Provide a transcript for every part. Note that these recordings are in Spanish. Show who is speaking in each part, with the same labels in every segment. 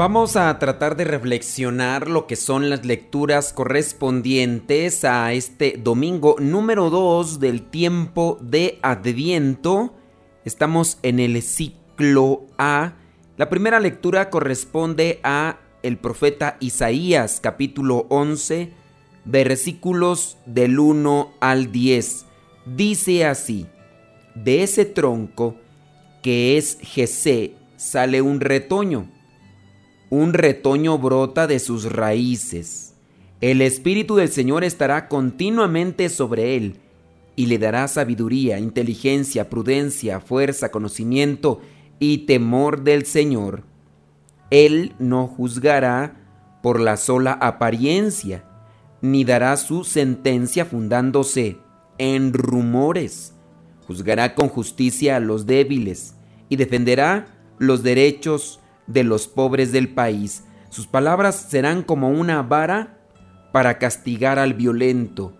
Speaker 1: Vamos a tratar de reflexionar lo que son las lecturas correspondientes a este domingo número 2 del tiempo de Adviento. Estamos en el ciclo A. La primera lectura corresponde a el profeta Isaías capítulo 11 versículos del 1 al 10. Dice así: De ese tronco que es Jesé sale un retoño un retoño brota de sus raíces. El Espíritu del Señor estará continuamente sobre él y le dará sabiduría, inteligencia, prudencia, fuerza, conocimiento y temor del Señor. Él no juzgará por la sola apariencia, ni dará su sentencia fundándose en rumores. Juzgará con justicia a los débiles y defenderá los derechos de los pobres del país. Sus palabras serán como una vara para castigar al violento,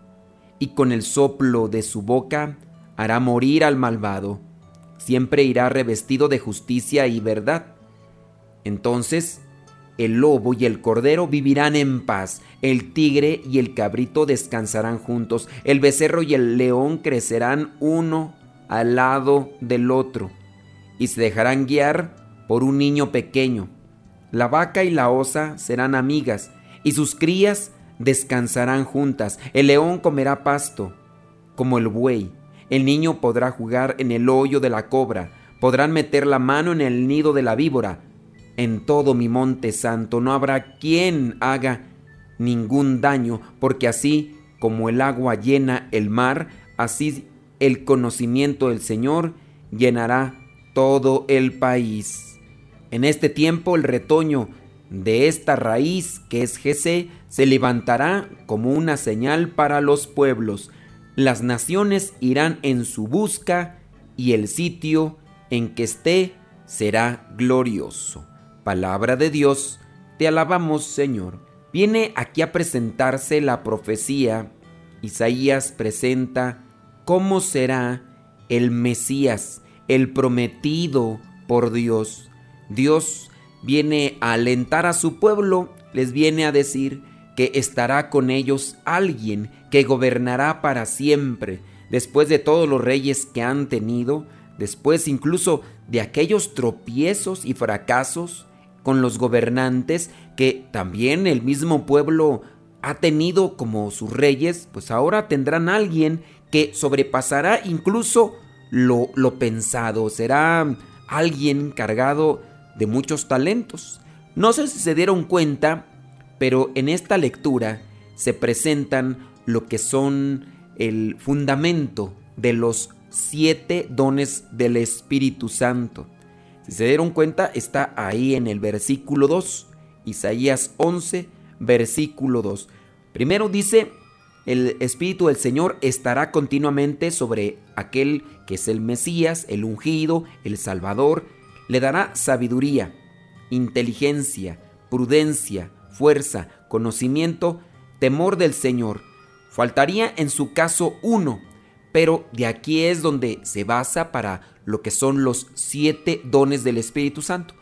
Speaker 1: y con el soplo de su boca hará morir al malvado. Siempre irá revestido de justicia y verdad. Entonces el lobo y el cordero vivirán en paz, el tigre y el cabrito descansarán juntos, el becerro y el león crecerán uno al lado del otro, y se dejarán guiar por un niño pequeño. La vaca y la osa serán amigas, y sus crías descansarán juntas. El león comerá pasto, como el buey. El niño podrá jugar en el hoyo de la cobra, podrán meter la mano en el nido de la víbora. En todo mi monte santo no habrá quien haga ningún daño, porque así como el agua llena el mar, así el conocimiento del Señor llenará todo el país. En este tiempo el retoño de esta raíz que es Jesé se levantará como una señal para los pueblos. Las naciones irán en su busca y el sitio en que esté será glorioso. Palabra de Dios, te alabamos Señor. Viene aquí a presentarse la profecía. Isaías presenta cómo será el Mesías, el prometido por Dios. Dios viene a alentar a su pueblo, les viene a decir que estará con ellos alguien que gobernará para siempre, después de todos los reyes que han tenido, después incluso de aquellos tropiezos y fracasos con los gobernantes que también el mismo pueblo ha tenido como sus reyes, pues ahora tendrán alguien que sobrepasará incluso lo, lo pensado, será alguien cargado de muchos talentos. No sé si se dieron cuenta, pero en esta lectura se presentan lo que son el fundamento de los siete dones del Espíritu Santo. Si se dieron cuenta, está ahí en el versículo 2, Isaías 11, versículo 2. Primero dice, el Espíritu del Señor estará continuamente sobre aquel que es el Mesías, el ungido, el Salvador, le dará sabiduría, inteligencia, prudencia, fuerza, conocimiento, temor del Señor. Faltaría en su caso uno, pero de aquí es donde se basa para lo que son los siete dones del Espíritu Santo.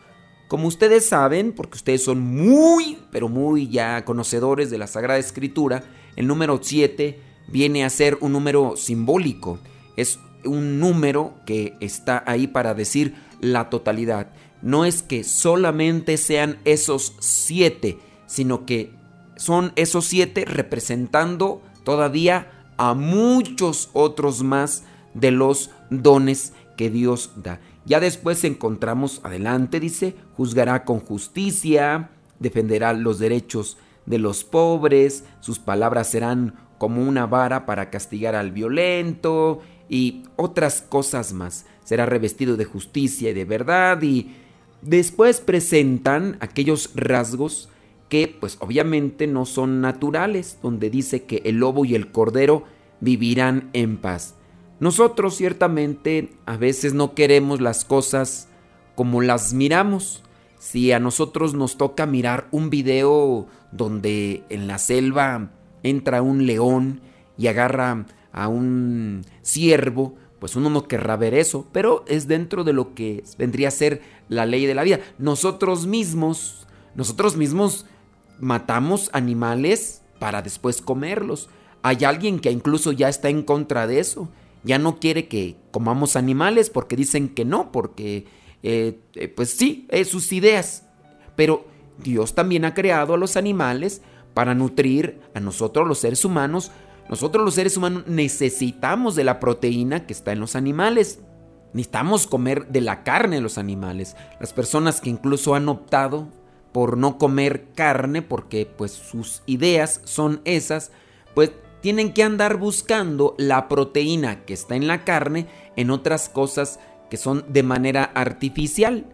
Speaker 1: Como ustedes saben, porque ustedes son muy, pero muy ya conocedores de la Sagrada Escritura, el número siete viene a ser un número simbólico. Es un número que está ahí para decir la totalidad. No es que solamente sean esos siete, sino que son esos siete representando todavía a muchos otros más de los dones que Dios da. Ya después encontramos adelante, dice, juzgará con justicia, defenderá los derechos de los pobres, sus palabras serán como una vara para castigar al violento y otras cosas más. Será revestido de justicia y de verdad y después presentan aquellos rasgos que pues obviamente no son naturales, donde dice que el lobo y el cordero vivirán en paz. Nosotros ciertamente a veces no queremos las cosas como las miramos. Si a nosotros nos toca mirar un video donde en la selva entra un león y agarra a un ciervo, pues uno no querrá ver eso, pero es dentro de lo que vendría a ser la ley de la vida. Nosotros mismos, nosotros mismos matamos animales para después comerlos. Hay alguien que incluso ya está en contra de eso. Ya no quiere que comamos animales porque dicen que no, porque eh, eh, pues sí, sus ideas. Pero Dios también ha creado a los animales para nutrir a nosotros los seres humanos. Nosotros los seres humanos necesitamos de la proteína que está en los animales. Necesitamos comer de la carne de los animales. Las personas que incluso han optado por no comer carne porque pues sus ideas son esas, pues tienen que andar buscando la proteína que está en la carne en otras cosas que son de manera artificial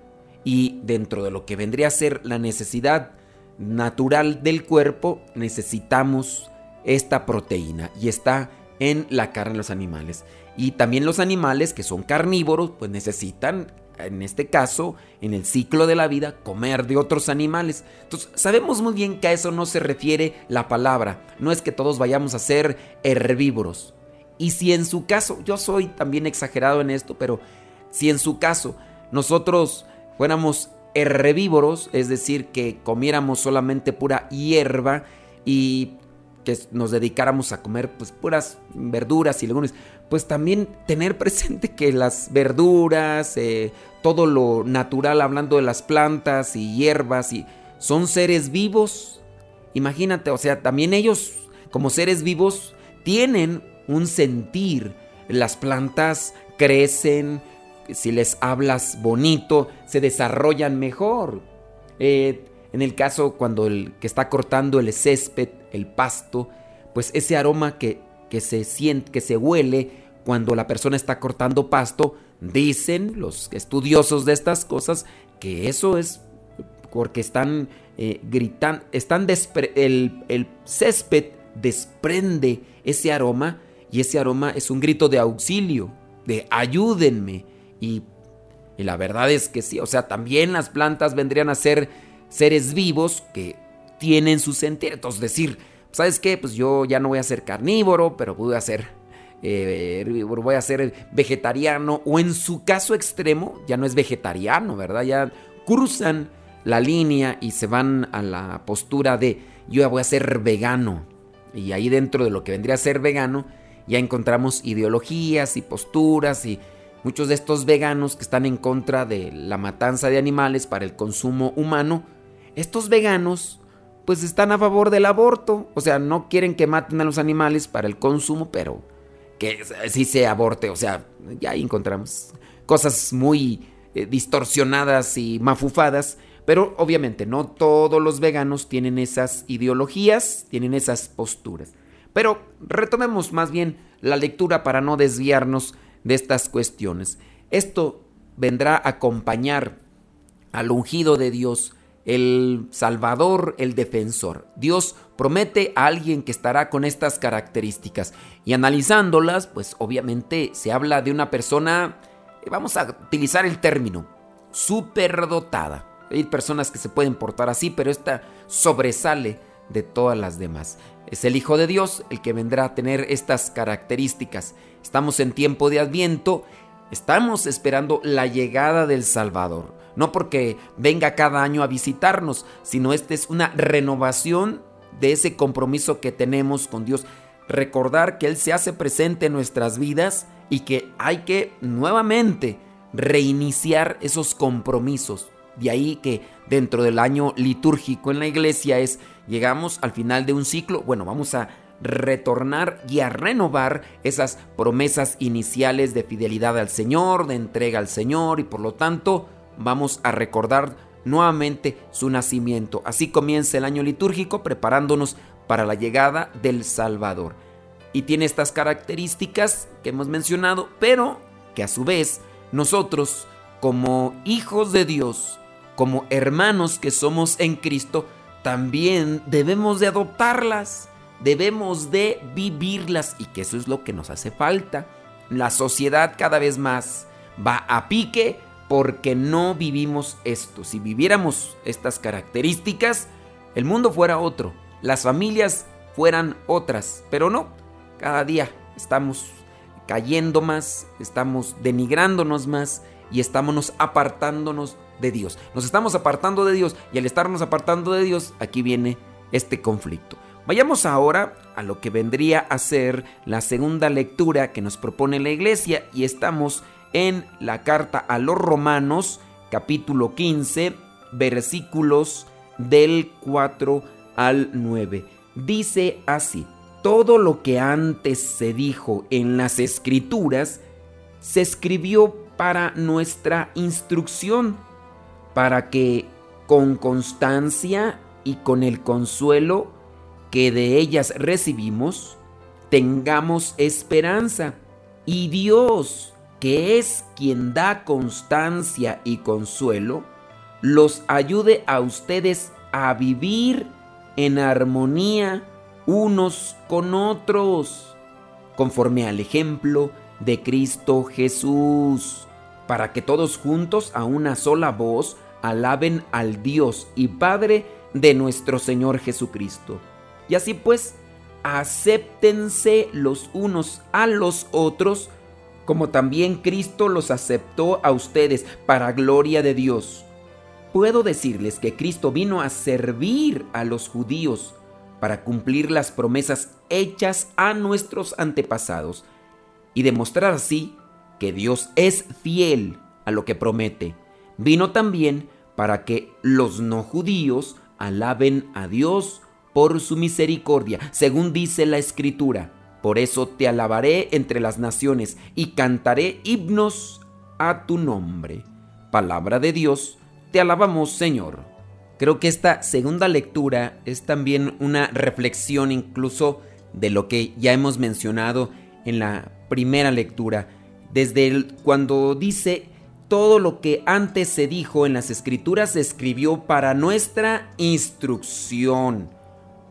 Speaker 1: y dentro de lo que vendría a ser la necesidad natural del cuerpo necesitamos esta proteína y está en la carne de los animales. Y también los animales que son carnívoros pues necesitan en este caso, en el ciclo de la vida, comer de otros animales. Entonces, sabemos muy bien que a eso no se refiere la palabra. No es que todos vayamos a ser herbívoros. Y si en su caso, yo soy también exagerado en esto, pero si en su caso nosotros fuéramos herbívoros, es decir, que comiéramos solamente pura hierba y que nos dedicáramos a comer pues puras verduras y legumbres, pues también tener presente que las verduras, eh, todo lo natural, hablando de las plantas y hierbas, y, son seres vivos. Imagínate, o sea, también ellos como seres vivos tienen un sentir. Las plantas crecen, si les hablas bonito, se desarrollan mejor. Eh, en el caso cuando el que está cortando el césped, el pasto, pues ese aroma que que se siente, que se huele cuando la persona está cortando pasto, dicen los estudiosos de estas cosas que eso es porque están eh, gritando, están el, el césped desprende ese aroma y ese aroma es un grito de auxilio, de ayúdenme. Y, y, la verdad es que sí, o sea, también las plantas vendrían a ser seres vivos que tienen su sentir. Entonces, decir, ¿sabes qué? Pues yo ya no voy a ser carnívoro, pero a ser eh, voy a ser vegetariano, o en su caso extremo, ya no es vegetariano, ¿verdad? Ya cruzan la línea y se van a la postura de yo ya voy a ser vegano. Y ahí dentro de lo que vendría a ser vegano, ya encontramos ideologías y posturas y muchos de estos veganos que están en contra de la matanza de animales para el consumo humano. Estos veganos pues están a favor del aborto. O sea, no quieren que maten a los animales para el consumo, pero que sí se aborte. O sea, ya ahí encontramos cosas muy eh, distorsionadas y mafufadas. Pero obviamente no todos los veganos tienen esas ideologías, tienen esas posturas. Pero retomemos más bien la lectura para no desviarnos de estas cuestiones. Esto vendrá a acompañar al ungido de Dios el Salvador, el defensor. Dios promete a alguien que estará con estas características. Y analizándolas, pues obviamente se habla de una persona, eh, vamos a utilizar el término, superdotada. Hay personas que se pueden portar así, pero esta sobresale de todas las demás. Es el Hijo de Dios el que vendrá a tener estas características. Estamos en tiempo de adviento, estamos esperando la llegada del Salvador no porque venga cada año a visitarnos, sino esta es una renovación de ese compromiso que tenemos con Dios. Recordar que Él se hace presente en nuestras vidas y que hay que nuevamente reiniciar esos compromisos. De ahí que dentro del año litúrgico en la iglesia es, llegamos al final de un ciclo, bueno, vamos a retornar y a renovar esas promesas iniciales de fidelidad al Señor, de entrega al Señor y por lo tanto vamos a recordar nuevamente su nacimiento. Así comienza el año litúrgico preparándonos para la llegada del Salvador. Y tiene estas características que hemos mencionado, pero que a su vez nosotros, como hijos de Dios, como hermanos que somos en Cristo, también debemos de adoptarlas, debemos de vivirlas y que eso es lo que nos hace falta. La sociedad cada vez más va a pique porque no vivimos esto. Si viviéramos estas características, el mundo fuera otro, las familias fueran otras, pero no, cada día estamos cayendo más, estamos denigrándonos más y estamos apartándonos de Dios. Nos estamos apartando de Dios y al estarnos apartando de Dios, aquí viene este conflicto. Vayamos ahora a lo que vendría a ser la segunda lectura que nos propone la iglesia y estamos en la carta a los romanos capítulo 15 versículos del 4 al 9. Dice así, todo lo que antes se dijo en las escrituras se escribió para nuestra instrucción, para que con constancia y con el consuelo que de ellas recibimos, tengamos esperanza. Y Dios, que es quien da constancia y consuelo, los ayude a ustedes a vivir en armonía unos con otros, conforme al ejemplo de Cristo Jesús, para que todos juntos a una sola voz alaben al Dios y Padre de nuestro Señor Jesucristo. Y así pues, acéptense los unos a los otros, como también Cristo los aceptó a ustedes para gloria de Dios. Puedo decirles que Cristo vino a servir a los judíos, para cumplir las promesas hechas a nuestros antepasados y demostrar así que Dios es fiel a lo que promete. Vino también para que los no judíos alaben a Dios por su misericordia, según dice la escritura. Por eso te alabaré entre las naciones y cantaré himnos a tu nombre. Palabra de Dios, te alabamos Señor. Creo que esta segunda lectura es también una reflexión incluso de lo que ya hemos mencionado en la primera lectura, desde cuando dice todo lo que antes se dijo en las escrituras se escribió para nuestra instrucción,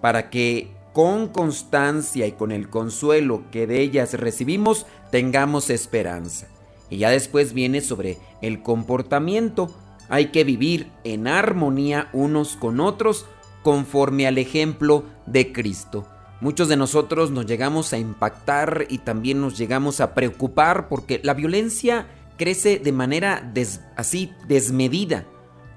Speaker 1: para que con constancia y con el consuelo que de ellas recibimos tengamos esperanza. Y ya después viene sobre el comportamiento, hay que vivir en armonía unos con otros conforme al ejemplo de Cristo. Muchos de nosotros nos llegamos a impactar y también nos llegamos a preocupar porque la violencia crece de manera así desmedida.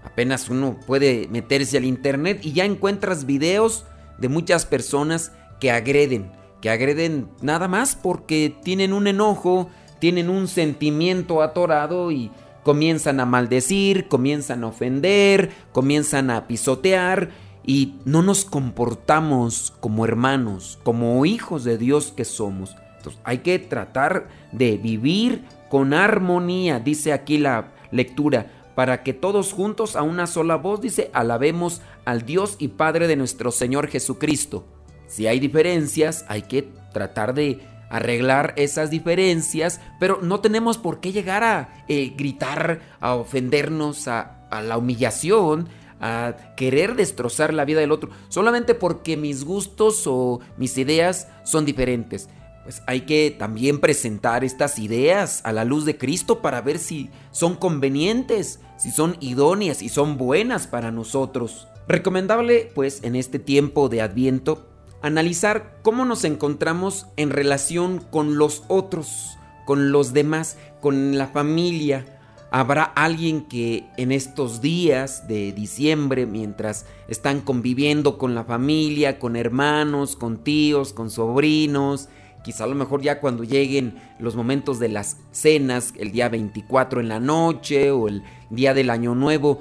Speaker 1: Apenas uno puede meterse al internet y ya encuentras videos de muchas personas que agreden, que agreden nada más porque tienen un enojo, tienen un sentimiento atorado y comienzan a maldecir, comienzan a ofender, comienzan a pisotear y no nos comportamos como hermanos, como hijos de Dios que somos. Entonces hay que tratar de vivir con armonía, dice aquí la lectura, para que todos juntos a una sola voz, dice, alabemos al Dios y Padre de nuestro Señor Jesucristo. Si hay diferencias, hay que tratar de arreglar esas diferencias, pero no tenemos por qué llegar a eh, gritar, a ofendernos, a, a la humillación, a querer destrozar la vida del otro, solamente porque mis gustos o mis ideas son diferentes. Pues hay que también presentar estas ideas a la luz de Cristo para ver si son convenientes, si son idóneas y son buenas para nosotros. Recomendable, pues, en este tiempo de Adviento, analizar cómo nos encontramos en relación con los otros, con los demás, con la familia. Habrá alguien que en estos días de diciembre, mientras están conviviendo con la familia, con hermanos, con tíos, con sobrinos, quizá a lo mejor ya cuando lleguen los momentos de las cenas, el día 24 en la noche o el día del año nuevo,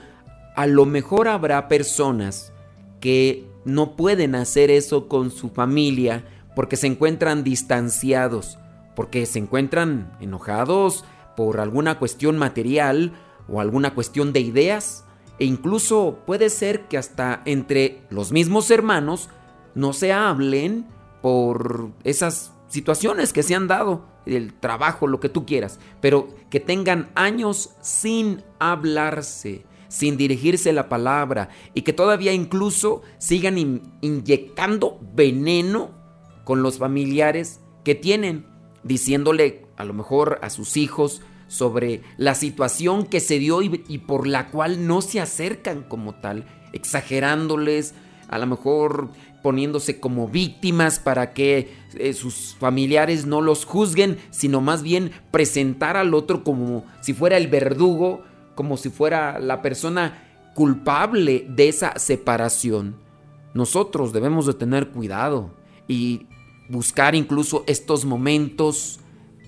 Speaker 1: a lo mejor habrá personas que no pueden hacer eso con su familia porque se encuentran distanciados, porque se encuentran enojados por alguna cuestión material o alguna cuestión de ideas, e incluso puede ser que hasta entre los mismos hermanos no se hablen por esas situaciones que se han dado, el trabajo, lo que tú quieras, pero que tengan años sin hablarse, sin dirigirse la palabra y que todavía incluso sigan inyectando veneno con los familiares que tienen, diciéndole a lo mejor a sus hijos sobre la situación que se dio y, y por la cual no se acercan como tal, exagerándoles, a lo mejor poniéndose como víctimas para que eh, sus familiares no los juzguen, sino más bien presentar al otro como si fuera el verdugo, como si fuera la persona culpable de esa separación. Nosotros debemos de tener cuidado y buscar incluso estos momentos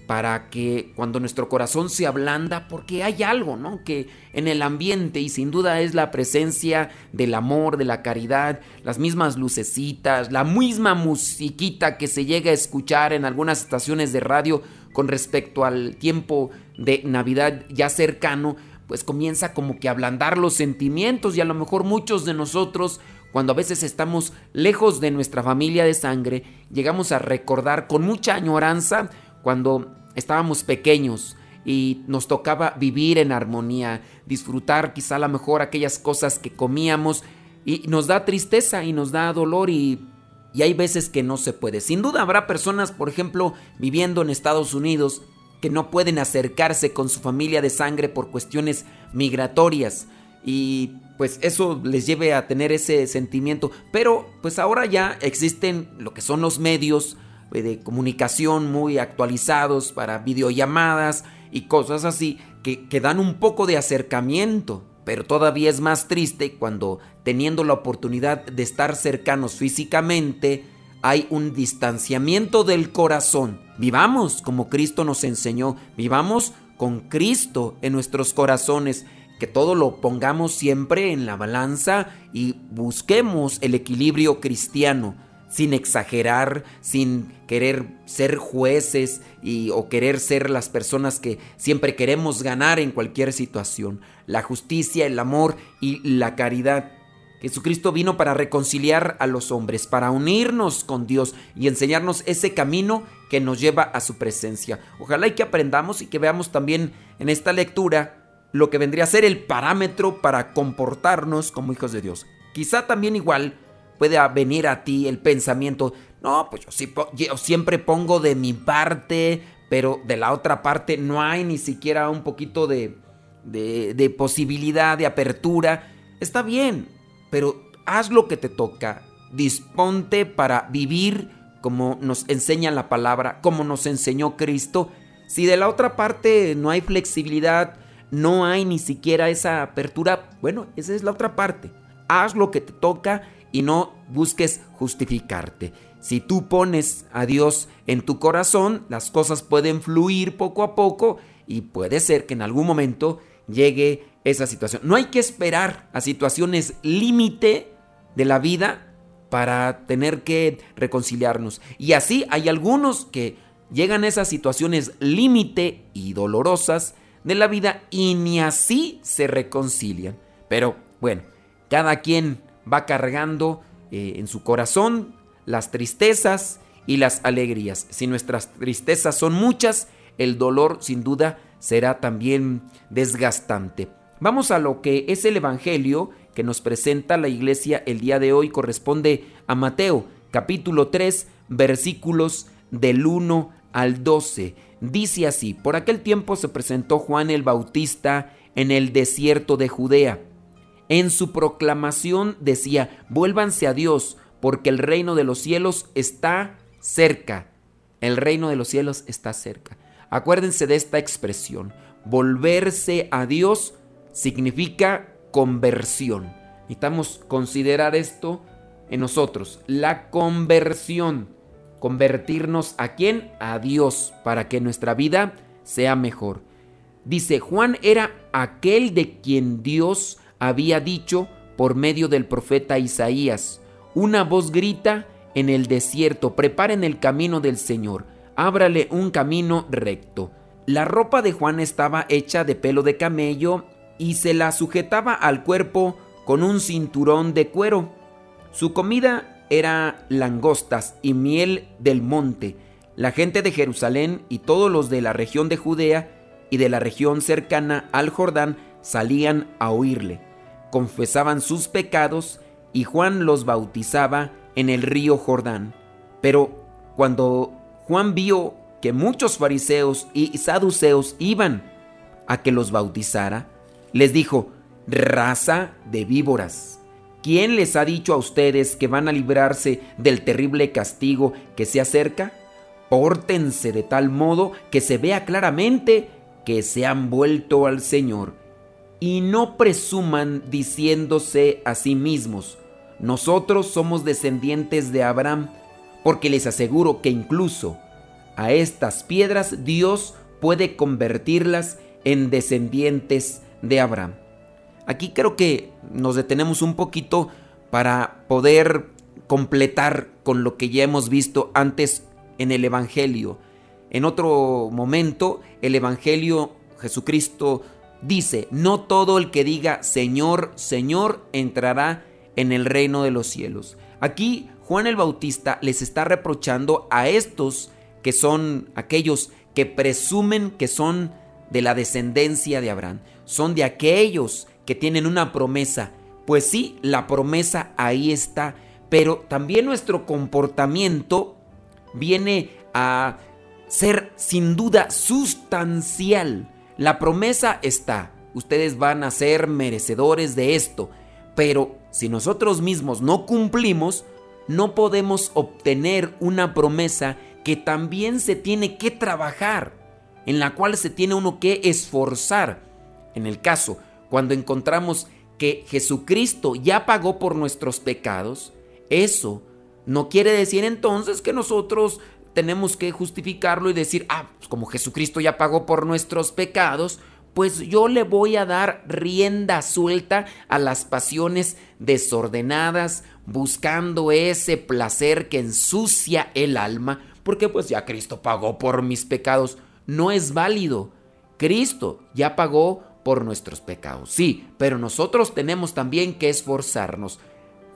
Speaker 1: para que cuando nuestro corazón se ablanda, porque hay algo, ¿no? Que en el ambiente y sin duda es la presencia del amor, de la caridad, las mismas lucecitas, la misma musiquita que se llega a escuchar en algunas estaciones de radio con respecto al tiempo de Navidad ya cercano, pues comienza como que a ablandar los sentimientos y a lo mejor muchos de nosotros cuando a veces estamos lejos de nuestra familia de sangre, llegamos a recordar con mucha añoranza cuando estábamos pequeños y nos tocaba vivir en armonía, disfrutar quizá a lo mejor aquellas cosas que comíamos y nos da tristeza y nos da dolor y, y hay veces que no se puede. Sin duda habrá personas, por ejemplo, viviendo en Estados Unidos que no pueden acercarse con su familia de sangre por cuestiones migratorias y pues eso les lleve a tener ese sentimiento. Pero pues ahora ya existen lo que son los medios, de comunicación muy actualizados para videollamadas y cosas así que, que dan un poco de acercamiento. Pero todavía es más triste cuando teniendo la oportunidad de estar cercanos físicamente, hay un distanciamiento del corazón. Vivamos como Cristo nos enseñó, vivamos con Cristo en nuestros corazones, que todo lo pongamos siempre en la balanza y busquemos el equilibrio cristiano sin exagerar, sin querer ser jueces y, o querer ser las personas que siempre queremos ganar en cualquier situación. La justicia, el amor y la caridad. Jesucristo vino para reconciliar a los hombres, para unirnos con Dios y enseñarnos ese camino que nos lleva a su presencia. Ojalá y que aprendamos y que veamos también en esta lectura lo que vendría a ser el parámetro para comportarnos como hijos de Dios. Quizá también igual puede venir a ti el pensamiento, no, pues yo, siempre pongo de mi parte, pero de la otra parte no hay ni siquiera un poquito de, de, de posibilidad, de apertura. Está bien, pero haz lo que te toca, disponte para vivir como nos enseña la palabra, como nos enseñó Cristo. Si de la otra parte no hay flexibilidad, no hay ni siquiera esa apertura, bueno, esa es la otra parte. Haz lo que te toca y no busques justificarte. Si tú pones a Dios en tu corazón, las cosas pueden fluir poco a poco y puede ser que en algún momento llegue esa situación. No hay que esperar a situaciones límite de la vida para tener que reconciliarnos. Y así hay algunos que llegan a esas situaciones límite y dolorosas de la vida y ni así se reconcilian. Pero bueno, cada quien va cargando eh, en su corazón las tristezas y las alegrías. Si nuestras tristezas son muchas, el dolor sin duda será también desgastante. Vamos a lo que es el Evangelio que nos presenta la iglesia el día de hoy. Corresponde a Mateo capítulo 3 versículos del 1 al 12. Dice así, por aquel tiempo se presentó Juan el Bautista en el desierto de Judea en su proclamación decía, vuélvanse a Dios, porque el reino de los cielos está cerca. El reino de los cielos está cerca. Acuérdense de esta expresión. Volverse a Dios significa conversión. Necesitamos considerar esto en nosotros. La conversión. Convertirnos a quién? A Dios, para que nuestra vida sea mejor. Dice, Juan era aquel de quien Dios había dicho por medio del profeta Isaías. Una voz grita en el desierto, preparen el camino del Señor, ábrale un camino recto. La ropa de Juan estaba hecha de pelo de camello y se la sujetaba al cuerpo con un cinturón de cuero. Su comida era langostas y miel del monte. La gente de Jerusalén y todos los de la región de Judea y de la región cercana al Jordán salían a oírle. Confesaban sus pecados y Juan los bautizaba en el río Jordán. Pero cuando Juan vio que muchos fariseos y saduceos iban a que los bautizara, les dijo, raza de víboras, ¿quién les ha dicho a ustedes que van a librarse del terrible castigo que se acerca? Pórtense de tal modo que se vea claramente que se han vuelto al Señor y no presuman diciéndose a sí mismos, nosotros somos descendientes de Abraham, porque les aseguro que incluso a estas piedras Dios puede convertirlas en descendientes de Abraham. Aquí creo que nos detenemos un poquito para poder completar con lo que ya hemos visto antes en el Evangelio. En otro momento, el Evangelio Jesucristo dice, no todo el que diga Señor, Señor entrará en el reino de los cielos. Aquí Juan el Bautista les está reprochando a estos que son aquellos que presumen que son de la descendencia de Abraham, son de aquellos que tienen una promesa. Pues sí, la promesa ahí está, pero también nuestro comportamiento viene a ser sin duda sustancial. La promesa está, ustedes van a ser merecedores de esto, pero si nosotros mismos no cumplimos, no podemos obtener una promesa que también se tiene que trabajar, en la cual se tiene uno que esforzar. En el caso, cuando encontramos que Jesucristo ya pagó por nuestros pecados, eso no quiere decir entonces que nosotros tenemos que justificarlo y decir, ah, pues como Jesucristo ya pagó por nuestros pecados, pues yo le voy a dar rienda suelta a las pasiones desordenadas, buscando ese placer que ensucia el alma, porque pues ya Cristo pagó por mis pecados. No es válido. Cristo ya pagó por nuestros pecados, sí, pero nosotros tenemos también que esforzarnos.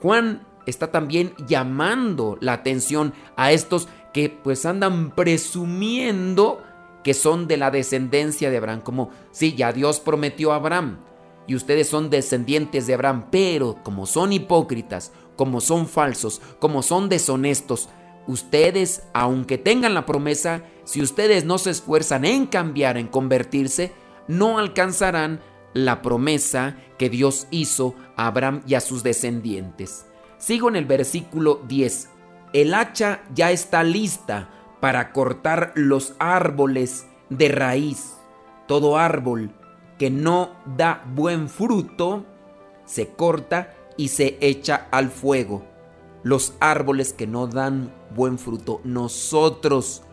Speaker 1: Juan está también llamando la atención a estos que pues andan presumiendo que son de la descendencia de Abraham, como sí, ya Dios prometió a Abraham y ustedes son descendientes de Abraham, pero como son hipócritas, como son falsos, como son deshonestos, ustedes, aunque tengan la promesa, si ustedes no se esfuerzan en cambiar, en convertirse, no alcanzarán la promesa que Dios hizo a Abraham y a sus descendientes. Sigo en el versículo 10. El hacha ya está lista para cortar los árboles de raíz. Todo árbol que no da buen fruto se corta y se echa al fuego. Los árboles que no dan buen fruto, nosotros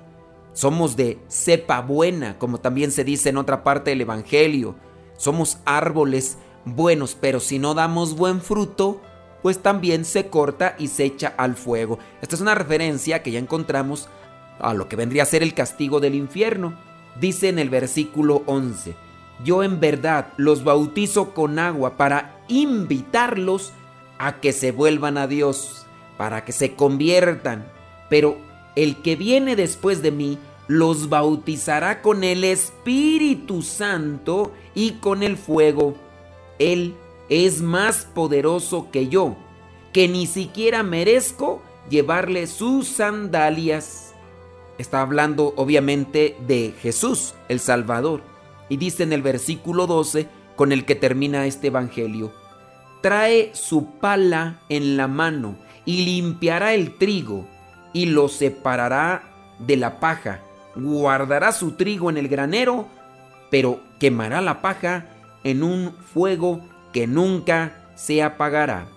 Speaker 1: somos de cepa buena, como también se dice en otra parte del Evangelio. Somos árboles buenos, pero si no damos buen fruto, pues también se corta y se echa al fuego. Esta es una referencia que ya encontramos a lo que vendría a ser el castigo del infierno. Dice en el versículo 11, yo en verdad los bautizo con agua para invitarlos a que se vuelvan a Dios, para que se conviertan, pero el que viene después de mí los bautizará con el Espíritu Santo y con el fuego. Él es más poderoso que yo, que ni siquiera merezco llevarle sus sandalias está hablando obviamente de Jesús, el Salvador. Y dice en el versículo 12 con el que termina este Evangelio, trae su pala en la mano y limpiará el trigo y lo separará de la paja, guardará su trigo en el granero, pero quemará la paja en un fuego que nunca se apagará.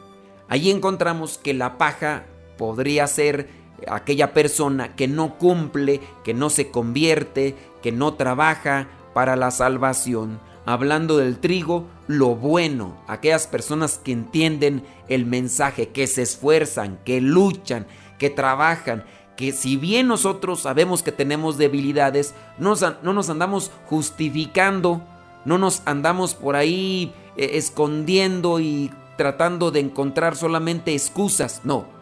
Speaker 1: Allí encontramos que la paja podría ser aquella persona que no cumple, que no se convierte, que no trabaja para la salvación. Hablando del trigo, lo bueno, aquellas personas que entienden el mensaje, que se esfuerzan, que luchan, que trabajan, que si bien nosotros sabemos que tenemos debilidades, no, no nos andamos justificando, no nos andamos por ahí eh, escondiendo y tratando de encontrar solamente excusas, no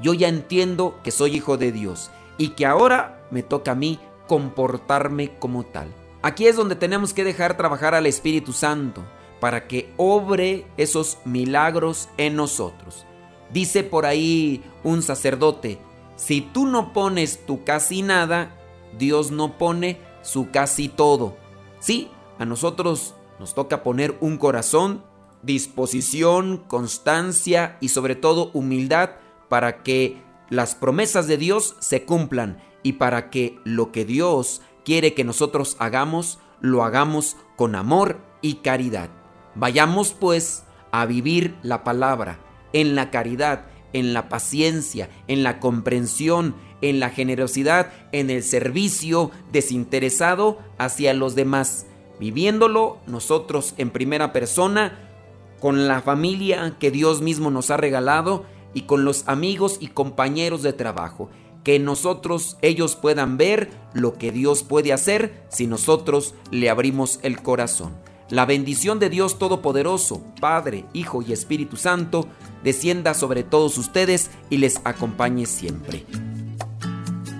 Speaker 1: yo ya entiendo que soy hijo de Dios y que ahora me toca a mí comportarme como tal. Aquí es donde tenemos que dejar trabajar al Espíritu Santo para que obre esos milagros en nosotros. Dice por ahí un sacerdote, si tú no pones tu casi nada, Dios no pone su casi todo. Sí, a nosotros nos toca poner un corazón, disposición, constancia y sobre todo humildad para que las promesas de Dios se cumplan y para que lo que Dios quiere que nosotros hagamos, lo hagamos con amor y caridad. Vayamos pues a vivir la palabra en la caridad, en la paciencia, en la comprensión, en la generosidad, en el servicio desinteresado hacia los demás, viviéndolo nosotros en primera persona, con la familia que Dios mismo nos ha regalado y con los amigos y compañeros de trabajo, que nosotros ellos puedan ver lo que Dios puede hacer si nosotros le abrimos el corazón. La bendición de Dios Todopoderoso, Padre, Hijo y Espíritu Santo, descienda sobre todos ustedes y les acompañe siempre.